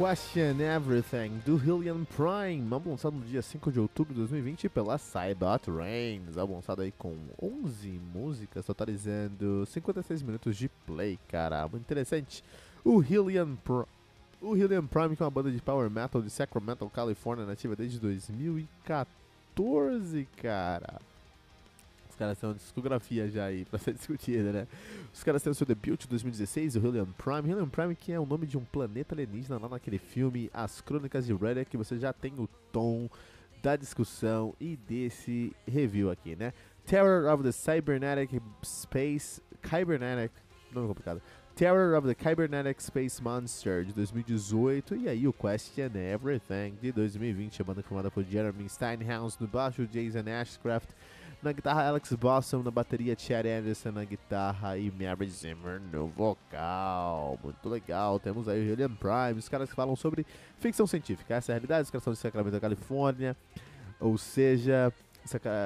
Question Everything, do Hillian Prime, álbum lançado no dia 5 de outubro de 2020 pela Cybot Rains, álbum lançado aí com 11 músicas, totalizando 56 minutos de play, cara, muito interessante. O Hillian, o Hillian Prime, que é uma banda de power metal de Sacramento, Califórnia, nativa desde 2014, cara caras têm uma discografia já aí pra ser discutida, né? Os caras têm o seu debut de 2016, o Helium Prime. Helium Prime que é o nome de um planeta alienígena lá naquele filme As Crônicas de Riddick, que você já tem o tom da discussão e desse review aqui, né? Terror of the Cybernetic Space... Cybernetic... Nome complicado. Terror of the Cybernetic Space Monster de 2018 e aí o Question Everything de 2020, a banda formada por Jeremy Steinhaus no baixo, Jason Ashcraft na guitarra, Alex Blossom. Na bateria, Chad Anderson na guitarra e Mary Zimmer no vocal. Muito legal. Temos aí o Julian Prime, os caras que falam sobre ficção científica. Essa é a realidade. Os caras são de Sacramento da Califórnia. Ou seja,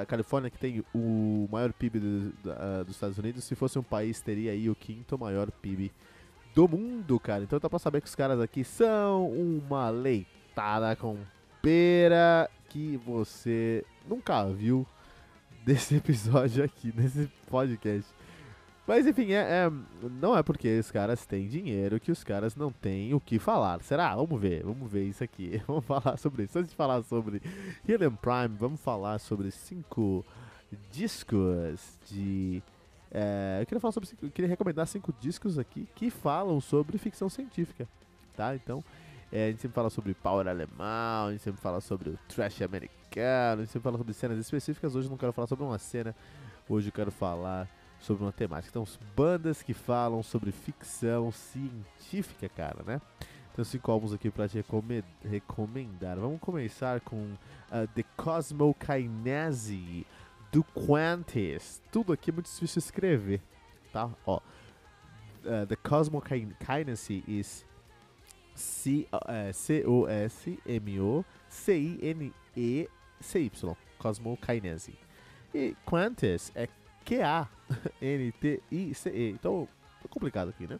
a Califórnia que tem o maior PIB do, uh, dos Estados Unidos. Se fosse um país, teria aí o quinto maior PIB do mundo, cara. Então dá pra saber que os caras aqui são uma leitada com pera que você nunca viu desse episódio aqui, nesse podcast. Mas enfim, é, é, não é porque os caras têm dinheiro que os caras não têm o que falar. Será? Vamos ver, vamos ver isso aqui. Vamos falar sobre isso. Antes de falar sobre Helium Prime, vamos falar sobre cinco discos de. É, eu queria falar sobre eu queria recomendar cinco discos aqui que falam sobre ficção científica, tá? Então, é, a gente sempre fala sobre power alemão, a gente sempre fala sobre o trash americano, a gente sempre fala sobre cenas específicas. Hoje eu não quero falar sobre uma cena, hoje eu quero falar sobre uma temática. Então, bandas que falam sobre ficção científica, cara, né? Tenho cinco álbuns aqui pra te recomendar. Vamos começar com uh, The Cosmokinese do Quantis. Tudo aqui é muito difícil de escrever, tá? Ó, uh, The is C-O-S-M-O-C-I-N-E-C-Y, Cosmokinese. E Quantis é Q-A-N-T-I-C-E. Então, é complicado aqui, né?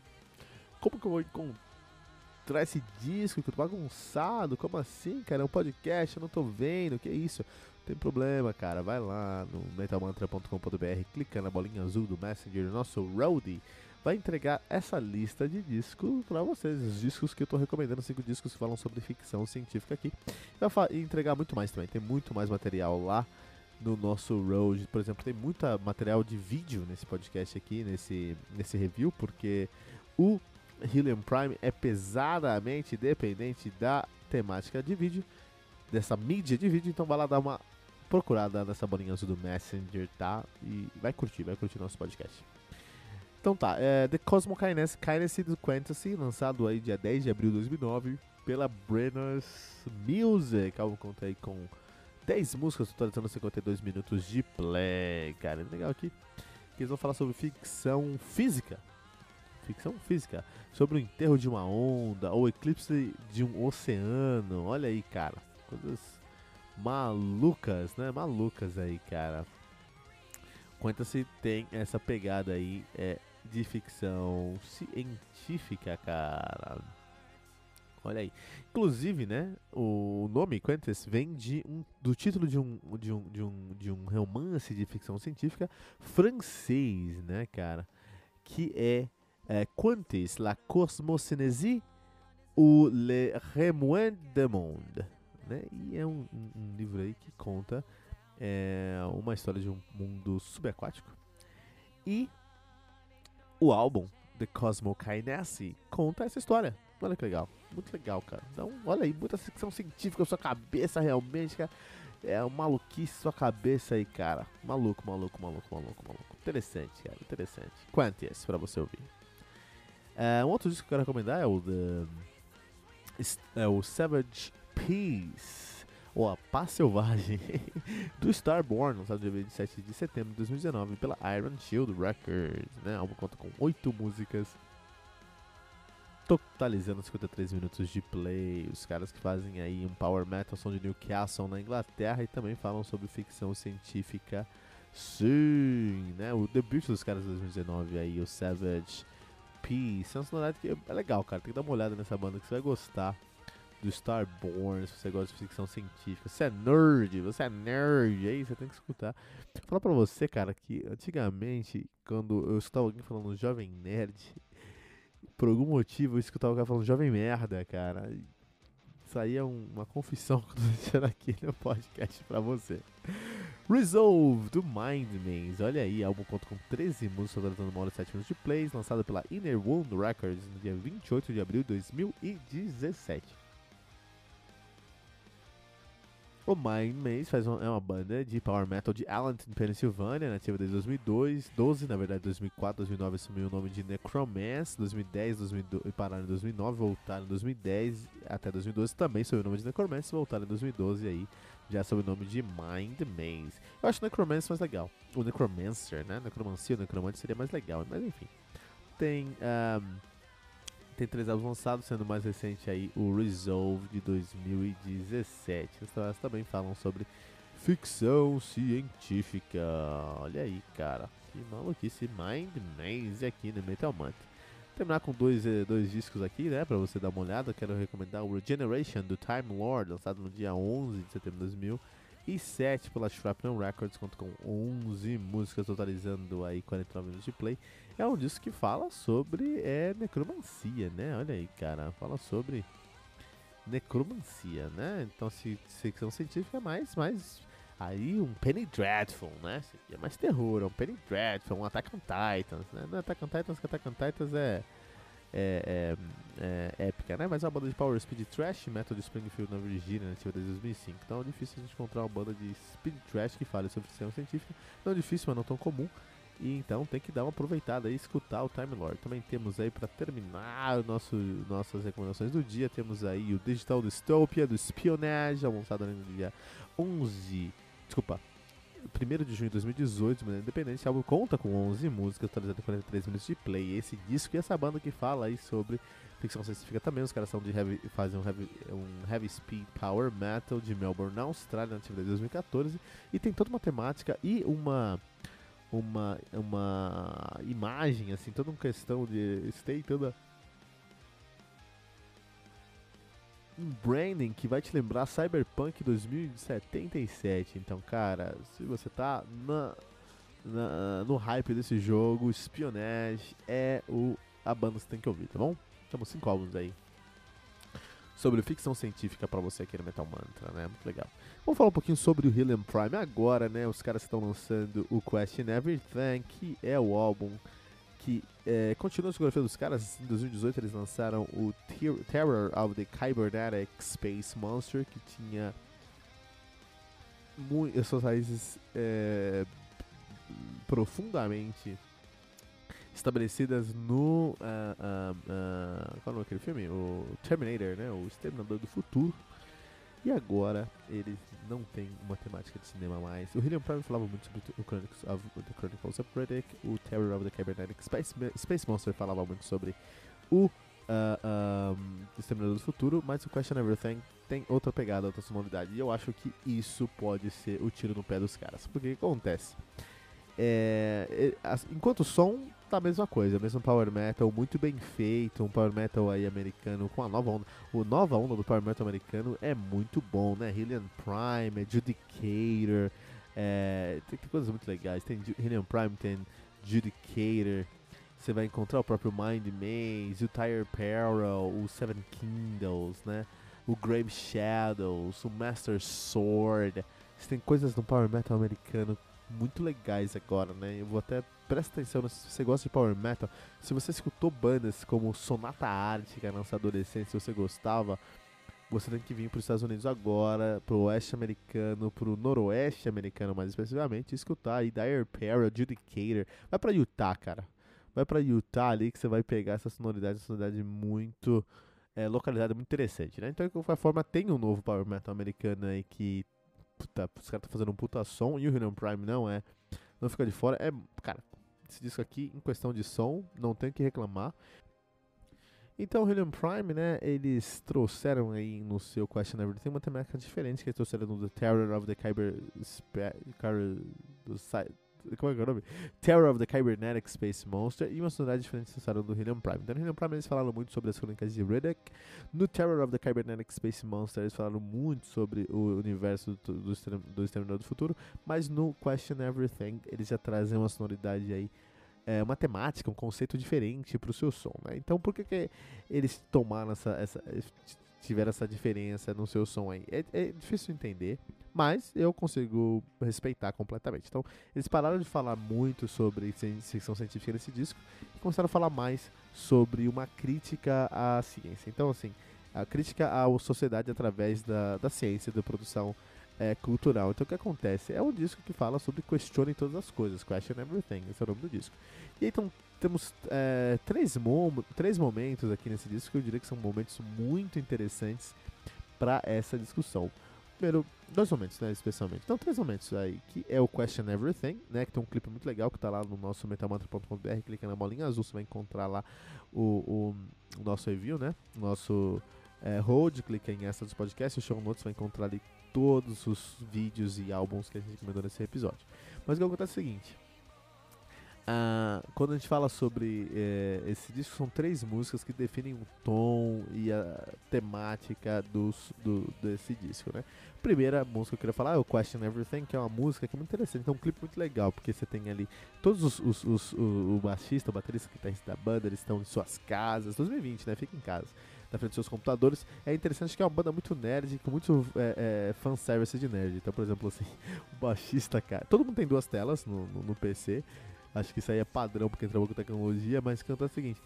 Como que eu vou encontrar esse disco que eu tô bagunçado? Como assim, cara? É um podcast, eu não tô vendo, que isso? Não tem problema, cara. Vai lá no metalmantra.com.br, clica na bolinha azul do Messenger, nosso roadie vai entregar essa lista de discos para vocês. Os discos que eu estou recomendando, cinco discos que falam sobre ficção científica aqui. Vai entregar muito mais também. Tem muito mais material lá no nosso Road. Por exemplo, tem muita material de vídeo nesse podcast aqui, nesse, nesse review, porque o Helium Prime é pesadamente dependente da temática de vídeo, dessa mídia de vídeo. Então vai lá dar uma procurada nessa bolinha azul do Messenger, tá? E vai curtir, vai curtir nosso podcast. Então tá, é The Cosmo Kinesi, Kinesi do Fantasy, lançado aí dia 10 de abril de 2009 pela Brenner's Music. Algo conta aí com 10 músicas, totalizando 52 minutos de play. Cara, é legal aqui que eles vão falar sobre ficção física. Ficção física. Sobre o enterro de uma onda, ou eclipse de um oceano. Olha aí, cara. Coisas malucas, né? Malucas aí, cara. Quanto-se tem essa pegada aí é, de ficção científica, cara. Olha aí. Inclusive, né, o nome Quantus vem de um, do título de um, de, um, de, um, de um romance de ficção científica francês, né, cara? Que é, é Quantus, la cosmocénésie ou le remouin du monde. Né? E é um, um, um livro aí que conta é, uma história de um mundo subaquático. E o álbum The Cosmokinese conta essa história. Olha que legal, muito legal, cara. Então, olha aí, muita ficção científica na sua cabeça, realmente, cara. É uma maluquice sua cabeça aí, cara. Maluco, maluco, maluco, maluco, maluco. Interessante, cara, interessante. Quantias pra você ouvir. É, um outro disco que eu quero recomendar é o The, é o Savage Peace ou A Paz Selvagem, do Starborn, lançado dia 27 de setembro de 2019 pela Iron Shield Records. Né? O álbum conta com oito músicas, totalizando 53 minutos de play. Os caras que fazem aí um power metal são de Newcastle, na Inglaterra, e também falam sobre ficção científica. Sim, né? O debut dos caras de 2019 aí, o Savage Peace. É sonoridade que é legal, cara. Tem que dar uma olhada nessa banda que você vai gostar do Starborn, se você gosta de ficção científica. Você é nerd, você é nerd, aí você tem que escutar. Vou falar pra você, cara, que antigamente, quando eu escutava alguém falando jovem nerd, por algum motivo eu escutava o cara falando jovem merda, cara. Isso aí é um, uma confissão que eu tô deixando aqui no podcast pra você. Resolve, do Mind Maze. Olha aí, álbum conta com 13 músicas, totalizando uma hora e 7 minutos de plays, lançado pela Inner Wound Records no dia 28 de abril de 2017. O Mind Maze faz uma, é uma banda de power metal de Allenton, Pennsylvania, nativa desde 2002, 12, na verdade 2004, 2009 assumiu o nome de Necromancer, 2010, 2012, e pararam em 2009, voltaram em 2010 até 2012 também sob o nome de Necromancer, voltaram em 2012 aí já sob o nome de Mind Maze. Eu acho o Necromancer mais legal. O Necromancer, né? Necromancia, o Necromante seria mais legal, mas enfim. Tem um, tem três álbuns lançados, sendo o mais recente aí o Resolve de 2017. As trabalhos também falam sobre ficção científica. Olha aí, cara. Que maluquice Mind Maze aqui no Metal Month. Terminar com dois, eh, dois discos aqui, né, pra você dar uma olhada. Quero recomendar o Regeneration do Time Lord, lançado no dia 11 de setembro de 2000 e 7 pela Shrapnel Records, conta com 11 músicas, totalizando aí 49 minutos de play. É um disco que fala sobre é, necromancia, né? Olha aí, cara, fala sobre necromancia, né? Então, se ficção científica é mais, mais aí um Penny Dreadful, né? É mais terror, é um Penny Dreadful, um Attack on Titans, né? Não é Attack on Titans, que Attack on Titans é é, é, é, épica, né? Mas é uma banda de Power Speed Trash, Metal de Springfield na Virgínia, nativa desde 2005. Então é difícil a gente encontrar uma banda de Speed Trash que fale sobre ficção científica. Não é difícil, mas não tão comum. E então tem que dar uma aproveitada e escutar o Time Lord. Também temos aí para terminar nosso, nossas recomendações do dia, temos aí o Digital Dystopia do Spionage, lançado no dia 11, desculpa, 1 de junho de 2018, de maneira independente, esse álbum conta com 11 músicas, em 43 minutos de play. Esse disco e essa banda que fala aí sobre ficção científica também, os caras são de heavy, fazem um heavy, um heavy speed power metal de Melbourne, na Austrália, na atividade de 2014, e tem toda uma temática e uma uma uma imagem assim, toda uma questão de stay toda um branding que vai te lembrar Cyberpunk 2077. Então, cara, se você tá na, na, no hype desse jogo, Espionage é o, a banda que você tem que ouvir, tá bom? Temos cinco álbuns aí sobre ficção científica para você aqui no Metal Mantra, né? Muito legal. Vamos falar um pouquinho sobre o Helium Prime agora, né? Os caras estão lançando o Question Everything, que é o álbum que é, continua a discografia dos caras. Em 2018 eles lançaram o Terror of the Cybernetic Space Monster, que tinha as suas raízes é, profundamente estabelecidas no. Uh, uh, uh, qual é aquele filme? O Terminator, né? O Exterminador do Futuro. E agora eles não têm uma temática de cinema mais. O William Prime falava muito sobre o Chronicles of, the Chronicles of Riddick, o Terror of the Cybernetic Space, Space Monster falava muito sobre o uh, um, Exterminador do Futuro, mas o Question Everything tem outra pegada, outra sonoridade. E eu acho que isso pode ser o tiro no pé dos caras. Porque o que acontece? É, enquanto o som tá a mesma coisa, mesmo power metal muito bem feito, um power metal aí americano com a nova onda. O nova onda do power metal americano é muito bom, né? Hillian Prime, é Judicator, é, tem, tem, coisas muito legais. Tem Hillian Prime, tem Judicator. Você vai encontrar o próprio Mind Maze, o Tire Peril, o Seven Kingdoms, né? O Grave Shadows, o Master Sword. Você tem coisas no power metal americano muito legais agora, né? Eu vou até presta atenção se você gosta de power metal, se você escutou bandas como Sonata Ártica na nossa adolescência, se você gostava, você tem que vir para os Estados Unidos agora, para o oeste americano, para o noroeste americano mais especificamente, escutar aí Dire Peril, Judicator. Vai para Utah, cara. Vai para Utah ali que você vai pegar essa sonoridade, essa sonoridade muito é, localizada muito interessante, né? Então, de qualquer forma, tem um novo Power Metal americano aí que puta, os caras estão fazendo um puta som e o Helium Prime não é. Não fica de fora. É, cara, esse disco aqui, em questão de som, não tem que reclamar. Então, Helium Prime, né, eles trouxeram aí no seu Question Everything uma temática diferente que eles trouxeram no The Terror of the Kyber... Kyber do como é que é o nome? Terror of the Cybernetic Space Monster e uma sonoridade diferente acessaram do Helium Prime. Então, no Helium Prime eles falaram muito sobre as crônicas de Riddick. No Terror of the Cybernetic Space Monster eles falaram muito sobre o universo do, do, do Exterminador do Futuro. Mas no Question Everything eles já trazem uma sonoridade aí é, uma temática, um conceito diferente para o seu som. Né? Então, por que, que eles tomaram essa, essa, tiveram essa diferença no seu som aí? É, é difícil entender, mas eu consigo respeitar completamente. Então, eles pararam de falar muito sobre ficção científica nesse disco e começaram a falar mais sobre uma crítica à ciência. Então, assim, a crítica à sociedade através da, da ciência, da produção é, cultural. Então o que acontece? É um disco que fala sobre questione todas as coisas, question everything, esse é o nome do disco. E então temos é, três, mom três momentos aqui nesse disco que eu diria que são momentos muito interessantes para essa discussão. Primeiro, dois momentos, né, especialmente. Então, três momentos aí, que é o Question Everything, né, que tem um clipe muito legal que tá lá no nosso metalmantra.com.br, clica na bolinha azul, você vai encontrar lá o, o, o nosso review, né, nosso é, hold, clica em essa dos podcasts, show notes, vai encontrar ali todos os vídeos e álbuns que a gente recomendou nesse episódio. Mas o que acontece é o seguinte. Uh, quando a gente fala sobre eh, esse disco, são três músicas que definem o tom e a temática dos, do, desse disco, né? Primeira música que eu queria falar é o Question Everything, que é uma música que é muito interessante, então é um clipe muito legal, porque você tem ali todos os, os, os o, o baixista, o baterista, o guitarrista da banda, eles estão em suas casas, 2020, né? Fica em casa na frente dos seus computadores. É interessante que é uma banda muito nerd, com muito é, é, fanservice de nerd. Então, por exemplo, assim, o baixista, cara. Todo mundo tem duas telas no, no, no PC. Acho que isso aí é padrão porque entrou com tecnologia, mas canta o seguinte.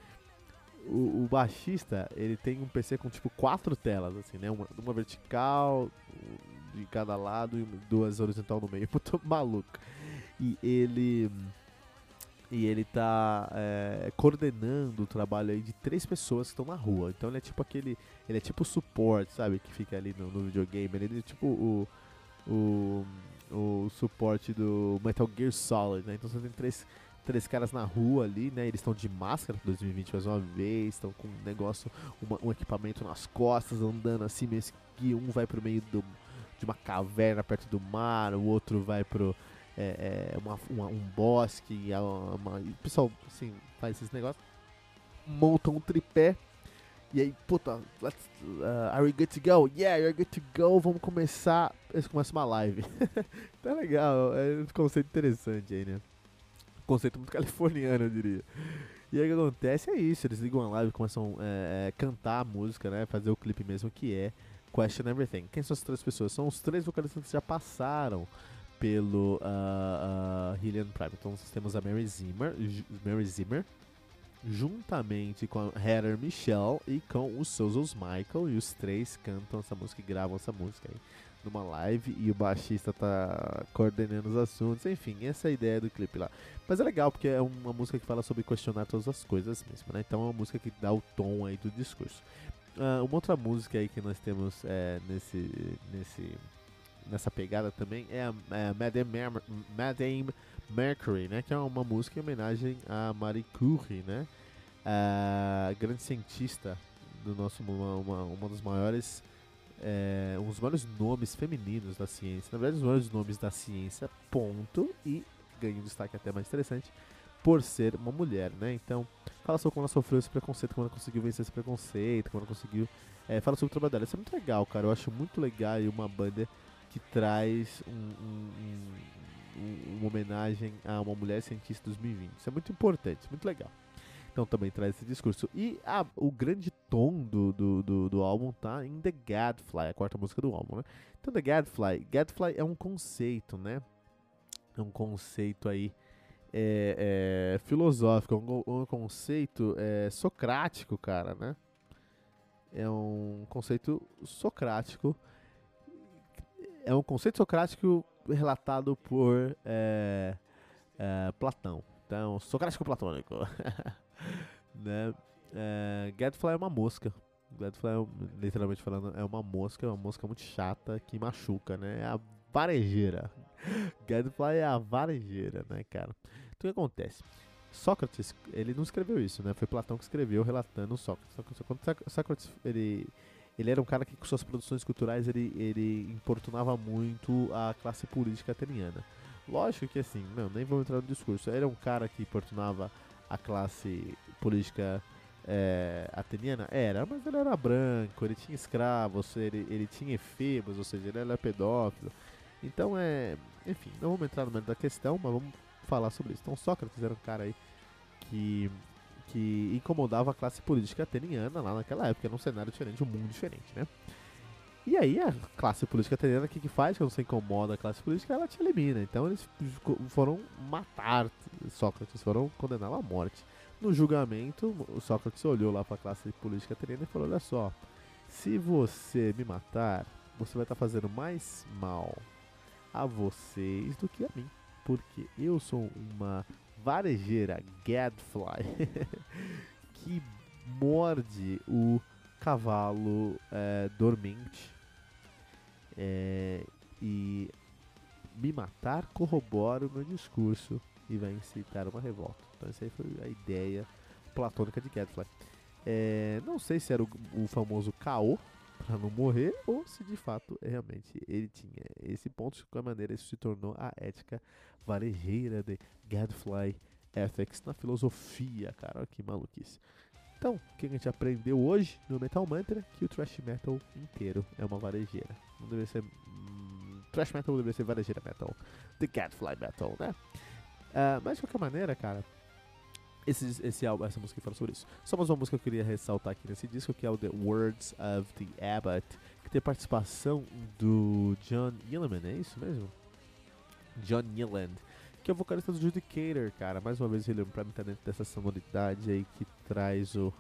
O, o, baixista, ele tem um PC com tipo quatro telas, assim, né? Uma, uma vertical de cada lado e duas horizontal no meio. Muito maluco. E ele e ele tá é, coordenando o trabalho aí de três pessoas que estão na rua. Então ele é tipo aquele. Ele é tipo o suporte, sabe? Que fica ali no, no videogame. Ele é tipo o. O, o suporte do Metal Gear Solid, né? Então você tem três, três caras na rua ali, né? Eles estão de máscara 2020 mais uma vez, estão com um negócio, uma, um equipamento nas costas, andando assim, mesmo que um vai pro meio do, de uma caverna perto do mar, o outro vai pro é, é uma, uma, um bosque, uma, o pessoal assim, faz esses negócios, montam um tripé e aí, puta, let's, uh, are we good to go? Yeah, you're good to go, vamos começar. Eles começam uma live. tá legal, é um conceito interessante aí, né? conceito muito californiano, eu diria. E aí o que acontece é isso, eles ligam a live começam a é, é, cantar a música, né? Fazer o clipe mesmo que é Question Everything. Quem são as três pessoas? São os três vocalistas que já passaram pelo uh, uh, Hillian Prime. Então nós temos a Mary Zimmer, Mary Zimmer juntamente com a Heather Michelle e com o Sozos Michael. E os três cantam essa música e gravam essa música aí numa live e o baixista tá coordenando os assuntos. Enfim, essa é a ideia do clipe lá. Mas é legal porque é uma música que fala sobre questionar todas as coisas mesmo, né? Então é uma música que dá o tom aí do discurso. Uh, uma outra música aí que nós temos é, nesse, nesse nessa pegada também é a, é a Madame, Mer Madame Mercury, né? Que é uma música em homenagem a Marie Curie, né? A grande cientista do nosso uma, uma, uma dos maiores é, dos maiores nomes femininos da ciência, na verdade, os maiores nomes da ciência, ponto, e ganha um destaque até mais interessante por ser uma mulher, né? Então, fala sobre como ela sofreu esse preconceito, como ela conseguiu vencer esse preconceito, como ela conseguiu. É, fala sobre o trabalho dela. Isso é muito legal, cara. Eu acho muito legal uma banda que traz um, um, um, uma homenagem a uma mulher cientista 2020. Isso é muito importante, muito legal. Então também traz esse discurso. E a, o grande tom do, do, do, do, álbum tá em The Gadfly, a quarta música do álbum, né? Então The Gadfly, Gadfly é um conceito, né? É um conceito aí é, é, filosófico, um, um conceito é, socrático, cara, né? É um conceito socrático é um conceito socrático relatado por é, é, Platão. Então, socrático platônico. né? É, Gadfly é uma mosca. Gadfly, é, literalmente falando, é uma mosca, é uma mosca muito chata que machuca, né? É a varejeira. Gadfly é a varejeira, né, cara? Então o que acontece? Sócrates, ele não escreveu isso, né? Foi Platão que escreveu relatando Sócrates. Sócrates, ele, ele era um cara que com suas produções culturais ele, ele importunava muito a classe política ateniana. Lógico que assim, não, nem vou entrar no discurso. Ele era um cara que importunava a classe política é, ateniana? Era, mas ele era branco, ele tinha escravos, ele, ele tinha efebos, ou seja, ele era pedófilo. Então é. Enfim, não vamos entrar no meio da questão, mas vamos falar sobre isso. Então Sócrates era um cara aí que, que incomodava a classe política ateniana lá naquela época, num cenário diferente, um mundo diferente, né? E aí a classe política ateniana, o que, que faz quando você incomoda a classe política? Ela te elimina. Então eles foram matar Sócrates, foram condená-lo à morte. No julgamento, o Sócrates olhou lá para a classe política ateniana e falou: Olha só, se você me matar, você vai estar tá fazendo mais mal a vocês do que a mim porque eu sou uma varejeira gadfly que morde o cavalo é, dormente é, e me matar corrobora o meu discurso e vai incitar uma revolta. Então essa aí foi a ideia platônica de Gadfly. É, não sei se era o, o famoso caô, para não morrer, ou se de fato realmente ele tinha esse ponto, de qualquer maneira isso se tornou a ética varejeira de Gadfly Ethics na filosofia, cara, olha que maluquice. Então, o que a gente aprendeu hoje no Metal Mantra? Que o Thrash Metal inteiro é uma varejeira. Não deveria ser. Hum, thrash Metal deveria ser varejeira Metal. The Gadfly Metal, né? Uh, mas de qualquer maneira, cara, esse, esse álbum, essa música fala sobre isso. Só mais uma música que eu queria ressaltar aqui nesse disco, que é o The Words of the Abbot, que tem participação do John Yeoman, é isso mesmo? John Nealand, que é o vocalista do Judicator, cara. Mais uma vez ele pra mim tá dentro dessa sonoridade aí que traz o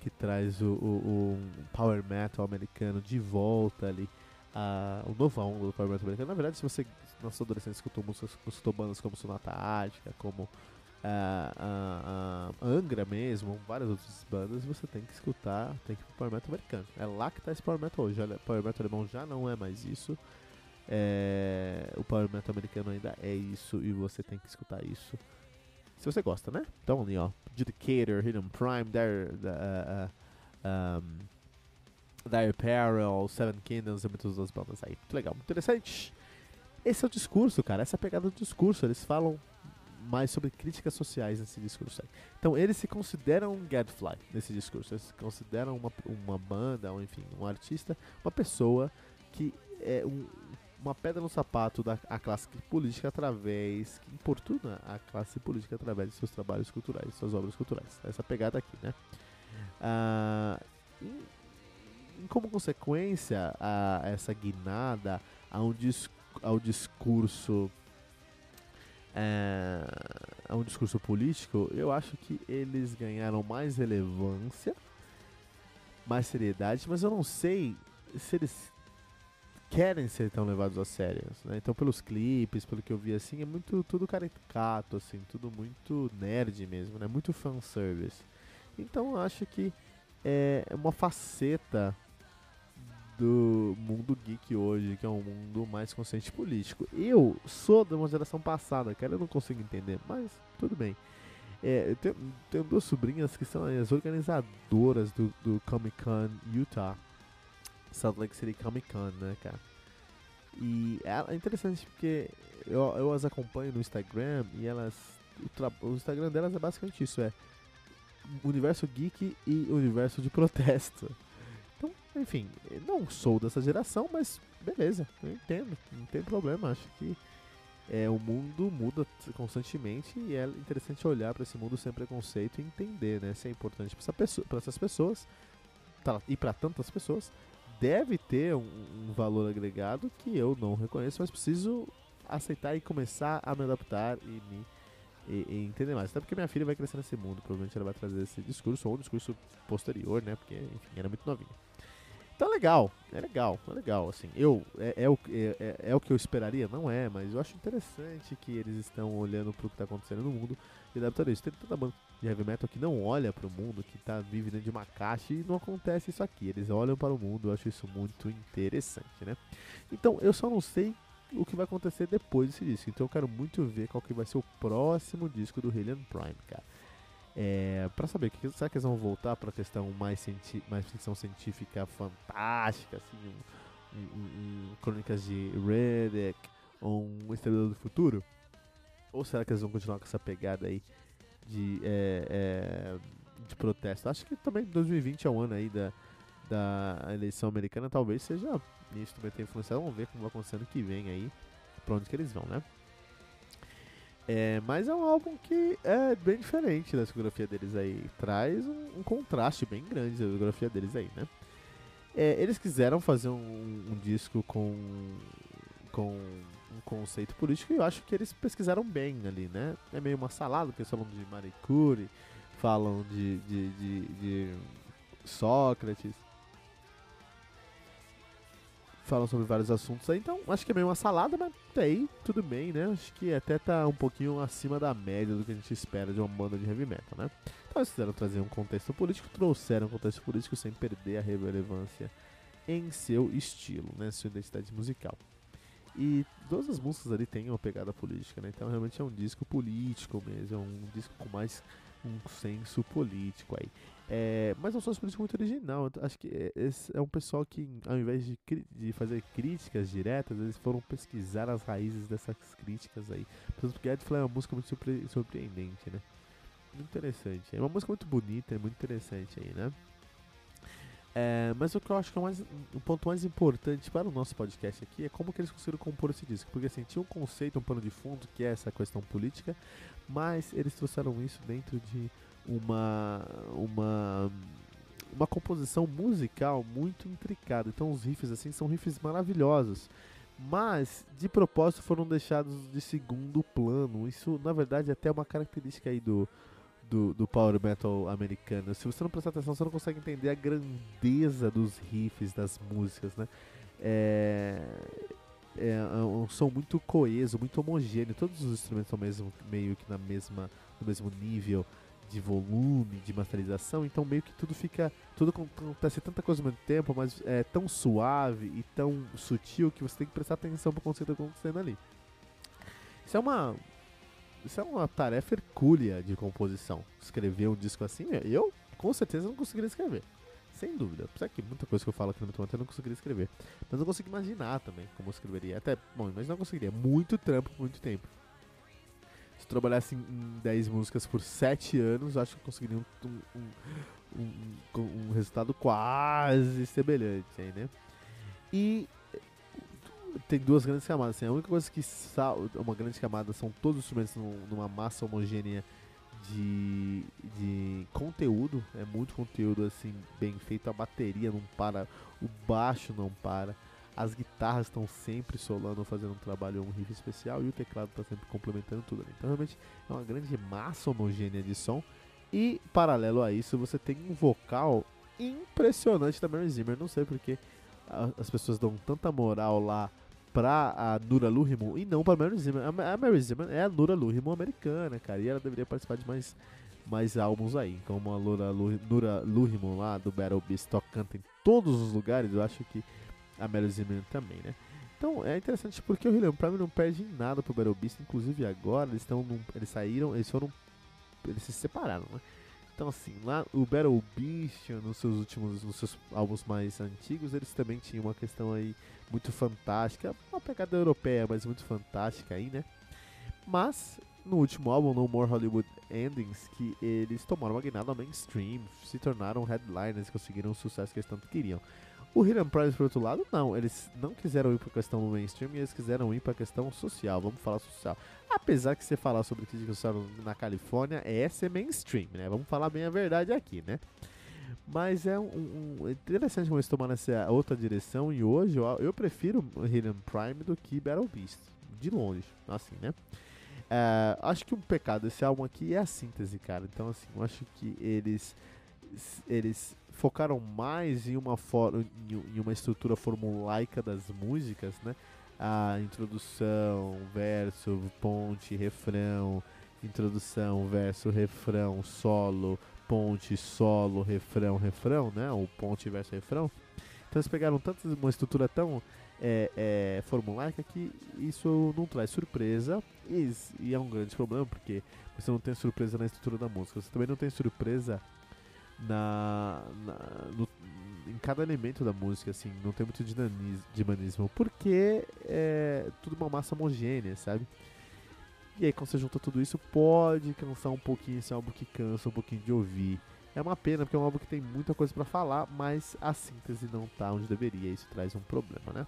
que traz o, o, o power metal americano de volta ali. Uh, o novo onda do power metal americano. Na verdade, se você na sua adolescência escutou músicas, escutou bandas como Sonata Ática, como uh, uh, Angra mesmo, várias outras bandas, você tem que escutar, tem que ir pro Power Metal americano. É lá que tá esse Power Metal hoje. O Power Metal alemão já não é mais isso. É, o Metal americano ainda é isso e você tem que escutar isso. Se você gosta, né? Então ali, ó. Judicator, Hidden Prime, Dire, uh, uh, um, Dire Peril, Seven Kingdoms e muitas outras bandas aí. Muito legal, muito interessante. Esse é o discurso, cara. Essa é a pegada do discurso. Eles falam mais sobre críticas sociais nesse discurso aí. Então eles se consideram um Gadfly nesse discurso. Eles se consideram uma, uma banda, ou enfim, um artista, uma pessoa que é um, uma pedra no sapato da a classe política através, que importuna a classe política através de seus trabalhos culturais, suas obras culturais. Essa pegada aqui, né? Ah, em, como consequência a essa guinada a um dis, ao discurso é, a um discurso político, eu acho que eles ganharam mais relevância, mais seriedade, mas eu não sei se eles querem ser tão levados a sério, né? Então pelos clipes, pelo que eu vi assim, é muito tudo caricato assim, tudo muito nerd mesmo, né? Muito fanservice. Então eu acho que é uma faceta do mundo geek hoje, que é um mundo mais consciente político. Eu sou de uma geração passada, cara, eu não consigo entender, mas tudo bem. É, eu tenho, tenho duas sobrinhas que são as organizadoras do, do Comic Con Utah. Salt Lake City Comic Con, né, cara? E é interessante porque eu, eu as acompanho no Instagram e elas. O, o Instagram delas é basicamente isso: é universo geek e universo de protesto. Então, enfim, não sou dessa geração, mas beleza, eu entendo, não tem problema. Acho que é, o mundo muda constantemente e é interessante olhar para esse mundo sem preconceito e entender, né? Se é importante para essa essas pessoas e para tantas pessoas, deve ter um, um, valor agregado que eu não reconheço, mas preciso aceitar e começar a me adaptar e me e, e entender mais. Até porque minha filha vai crescer nesse mundo, provavelmente ela vai trazer esse discurso ou um discurso posterior, né? Porque, enfim, era muito novinha. Então é legal, é legal, é legal, assim. Eu, é, é o, é, é, é o que eu esperaria? Não é, mas eu acho interessante que eles estão olhando pro que tá acontecendo no mundo e adaptando isso. Tem tanta banda de heavy metal que não olha pro mundo, que tá vive dentro de uma caixa e não acontece isso aqui. Eles olham para o mundo, eu acho isso muito interessante, né? Então, eu só não sei o que vai acontecer depois desse disco. Então eu quero muito ver qual que vai ser o próximo disco do Alien Prime, cara. É, para saber, que, será que eles vão voltar pra questão mais, mais ficção científica fantástica, assim, um, um, um, crônicas de Riddick ou um Estrela do Futuro? Ou será que eles vão continuar com essa pegada aí de, é, é, de protesto? Acho que também 2020 é um ano aí da, da eleição americana, talvez seja isso também tem influenciado. Vamos ver como vai acontecer ano que vem aí, pra onde que eles vão, né? É, mas é um álbum que é bem diferente da discografia deles aí. Traz um, um contraste bem grande da discografia deles aí, né? É, eles quiseram fazer um, um, disco com, com conceito político e eu acho que eles pesquisaram bem ali, né? É meio uma salada, porque eles falam de Marie Curie, falam de, de, de, de Sócrates, falam sobre vários assuntos aí, então acho que é meio uma salada, mas até aí tudo bem, né? Acho que até tá um pouquinho acima da média do que a gente espera de uma banda de heavy metal, né? Então eles quiseram trazer um contexto político, trouxeram um contexto político sem perder a relevância em seu estilo, né? Sua identidade musical. E todas as músicas ali têm uma pegada política, né? Então realmente é um disco político mesmo, é um disco com mais um senso político aí. É, mas é um senso político muito original. Acho que é, é um pessoal que, ao invés de, de fazer críticas diretas, eles foram pesquisar as raízes dessas críticas aí. Porque Edfly é uma música muito surpre surpreendente, né? Muito interessante. É uma música muito bonita, é muito interessante aí, né? É, mas o que eu acho que é mais, o ponto mais importante para o nosso podcast aqui é como que eles conseguiram compor esse disco. Porque assim, tinha um conceito, um pano de fundo, que é essa questão política, mas eles trouxeram isso dentro de uma uma uma composição musical muito intricada. Então os riffs assim são riffs maravilhosos, mas de propósito foram deixados de segundo plano. Isso na verdade é até uma característica aí do do, do power metal americano. Se você não prestar atenção, você não consegue entender a grandeza dos riffs das músicas, né? É, é, é um som muito coeso, muito homogêneo. Todos os instrumentos são mesmo, meio que na mesma, no mesmo nível de volume, de masterização, então meio que tudo fica. Tudo acontece tanta coisa ao mesmo tempo, mas é tão suave e tão sutil que você tem que prestar atenção pro conceito acontecendo ali. Isso é uma. Isso é uma tarefa hercúlea de composição. Escrever um disco assim, eu com certeza não conseguiria escrever. Sem dúvida. Apesar que muita coisa que eu falo aqui no meu eu não conseguiria escrever. Mas eu consigo imaginar também como eu escreveria. Até, bom, mas não conseguiria. Muito trampo muito tempo se trabalhasse em 10 músicas por 7 anos, acho que conseguiria um, um, um, um, resultado quase semelhante aí, né? E tem duas grandes camadas. Assim, a única coisa que sal, uma grande camada são todos os instrumentos numa massa homogênea de, de conteúdo. É muito conteúdo assim bem feito. A bateria não para, o baixo não para. As guitarras estão sempre solando, fazendo um trabalho, um riff especial, e o teclado está sempre complementando tudo. Então, realmente, é uma grande massa homogênea de som. E, paralelo a isso, você tem um vocal impressionante da Mary Zimmer. Não sei porque as pessoas dão tanta moral lá pra a Nura Luhrmann e não pra Mary Zimmer. A Mary Zimmer é a Nura Luhrmann americana, cara, e ela deveria participar de mais, mais álbuns aí. Como a Nura, Nura lá do Battle Beast canta em todos os lugares, eu acho que a Mary Zimmer também, né? Então é interessante porque o William Prime não perde nada pro Battle Beast, inclusive agora eles estão eles saíram, eles foram eles se separaram, né? Então assim, lá o Battle Beast nos seus últimos nos seus álbuns mais antigos, eles também tinham uma questão aí muito fantástica, uma pegada europeia, mas muito fantástica aí, né? Mas no último álbum, No More Hollywood Endings, que eles tomaram uma guinada mainstream, se tornaram headliners conseguiram o sucesso que eles tanto queriam. O Hidden Prize, por outro lado, não. Eles não quiseram ir para a questão do mainstream, eles quiseram ir para questão social. Vamos falar social. Apesar que você falar sobre crítica social na Califórnia é ser mainstream, né? Vamos falar bem a verdade aqui, né? Mas é um, um interessante como eles tomaram essa outra direção e hoje eu, eu prefiro Hidden Prime do que Battle Beast. De longe, assim, né? É, acho que um pecado desse álbum aqui é a síntese, cara. Então, assim, eu acho que eles eles focaram mais em uma, em uma estrutura formulaica das músicas, né? A introdução, verso, ponte, refrão, introdução, verso, refrão, solo, ponte, solo, refrão, refrão, né? O ponte, verso, refrão. Então eles pegaram tanto uma estrutura tão é, é, formulaica que isso não traz surpresa e, e, é um grande problema porque você não tem surpresa na estrutura da música, você também não tem surpresa na, na no, em cada elemento da música, assim, não tem muito dinamismo, porque é tudo uma massa homogênea, sabe? E aí quando você junta tudo isso, pode cansar um pouquinho, esse álbum que cansa um pouquinho de ouvir. É uma pena, porque é um álbum que tem muita coisa para falar, mas a síntese não tá onde deveria, isso traz um problema, né?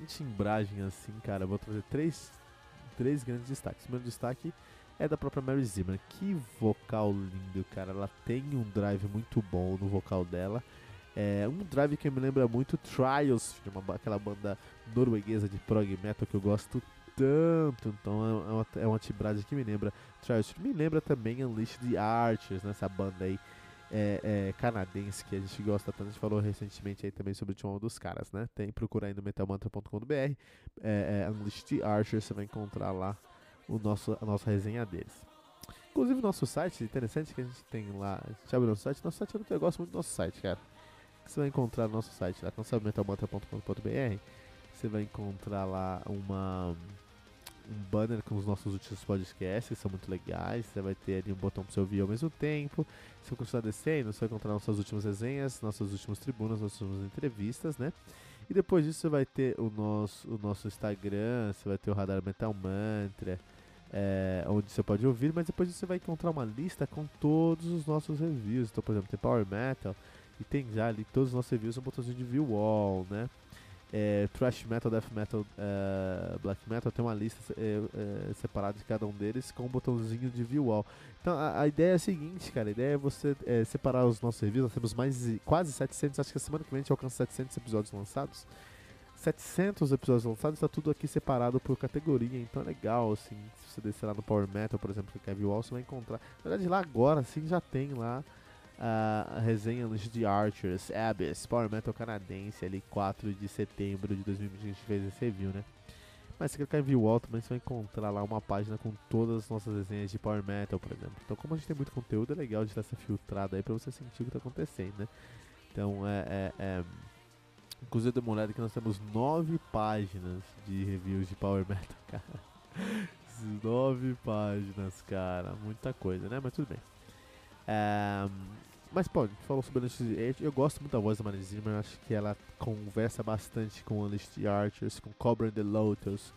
Em timbragem, assim, cara, eu vou trazer três, três grandes destaques. O primeiro destaque é da própria Mary Zimmer. Que vocal lindo, cara. Ela tem um drive muito bom no vocal dela. É um drive que me lembra muito Trials, uma, aquela banda norueguesa de prog metal que eu gosto tanto. Então é uma, é uma timbragem que me lembra Trials. Me lembra também Unleashed the Archers, nessa né, banda aí é, é, canadense que a gente gosta tanto. A gente falou recentemente aí também sobre o um dos caras, né? Tem, procura aí no metalmantra.com.br. É, é, Unleashed the Archers, você vai encontrar lá o nosso, a nossa resenha deles. Inclusive nosso site, interessante que a gente tem lá, a gente abre o site, nosso site eu gosto muito do nosso site, cara. Você vai encontrar no nosso site lá, cancelamentalmantra.com.br, você vai encontrar lá uma um banner com os nossos últimos podcasts, são muito legais. Você vai ter ali um botão para você ouvir ao mesmo tempo. Se você continuar descendo, você vai encontrar nossas últimas resenhas, nossas últimas tribunas, nossas últimas entrevistas, né? E depois disso você vai ter o nosso, o nosso Instagram, você vai ter o Radar Metal Mantra, é, onde você pode ouvir, mas depois você vai encontrar uma lista com todos os nossos reviews. Então, por exemplo, tem Power Metal e tem já ali todos os nossos reviews, um botãozinho de view all, né? É, thrash metal, death metal, uh, black metal, tem uma lista é, é, separada de cada um deles com um botãozinho de view all. Então a, a ideia é a seguinte, cara, a ideia é você é, separar os nossos reviews, nós temos mais quase 700, acho que a semana que vem a gente alcança 700 episódios lançados. 700 episódios lançados, está tudo aqui separado por categoria, então é legal, assim, se você descer lá no Power Metal, por exemplo, que quer view all, você vai encontrar, na verdade lá agora, assim, já tem lá a resenha de Archers, Abyss, Power Metal canadense, ali 4 de setembro de 2020 a gente fez esse review, né? Mas se clicar em View All você vai encontrar lá uma página com todas as nossas resenhas de Power Metal, por exemplo. Então como a gente tem muito conteúdo, é legal de estar essa filtrada aí pra você sentir o que tá acontecendo, né? Então é... é, é... Inclusive eu dei uma olhada que nós temos 9 páginas de reviews de Power Metal, cara. 9 páginas, cara. Muita coisa, né? Mas tudo bem. É, mas, pô, falou sobre Unleashed Edge. Eu gosto muito da voz da Maria Zimmer. Acho que ela conversa bastante com Unleashed Archers, com Cobra and the Lotus,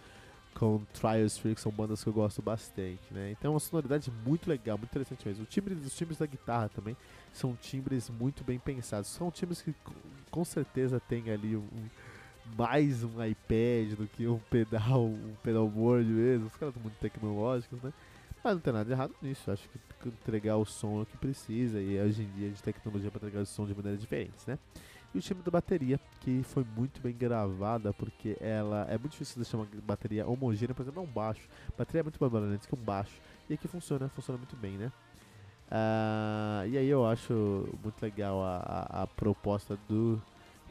com Trials que são bandas que eu gosto bastante, né? Então é uma sonoridade muito legal, muito interessante mesmo. O timbre, os timbres da guitarra também são timbres muito bem pensados. São timbres que com certeza tem ali um, mais um iPad do que um pedal, um pedal board mesmo. Os caras são muito tecnológicos, né? Mas não tem nada de errado nisso. Acho que entregar o som é o que precisa. E hoje em dia a gente tem tecnologia para entregar o som de maneiras diferentes, né? E o time da bateria, que foi muito bem gravada, porque ela é muito difícil deixar uma bateria homogênea, por exemplo, é um baixo. A bateria é muito mais barulhenta que um baixo. E aqui funciona, funciona muito bem, né? Uh, e aí eu acho muito legal a, a, a proposta do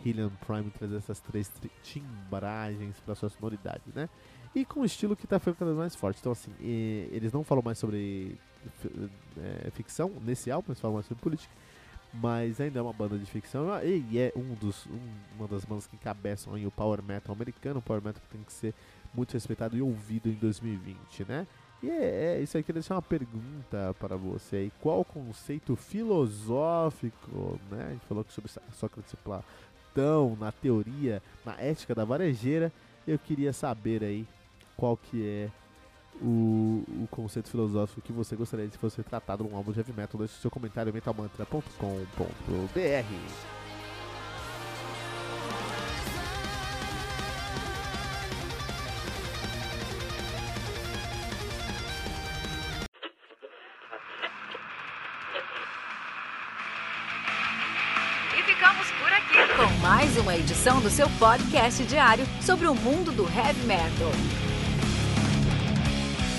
Helium Prime trazer essas três timbragens para sua sonoridade, né? E com um estilo que está ficando cada vez mais forte. Então, assim, eles não falam mais sobre é, ficção nesse álbum, eles falam mais sobre política. Mas ainda é uma banda de ficção e é um dos, um, uma das bandas que encabeçam o Power Metal americano. O Power Metal tem que ser muito respeitado e ouvido em 2020, né? E é, é isso aí que deixar uma pergunta para você aí. Qual conceito filosófico, né? A gente falou sobre Sócrates e Platão, na teoria, na ética da varejeira. Eu queria saber aí qual que é o, o conceito filosófico que você gostaria de fosse tratado num álbum de heavy metal. Deixe seu comentário em uma edição do seu podcast diário sobre o mundo do heavy metal.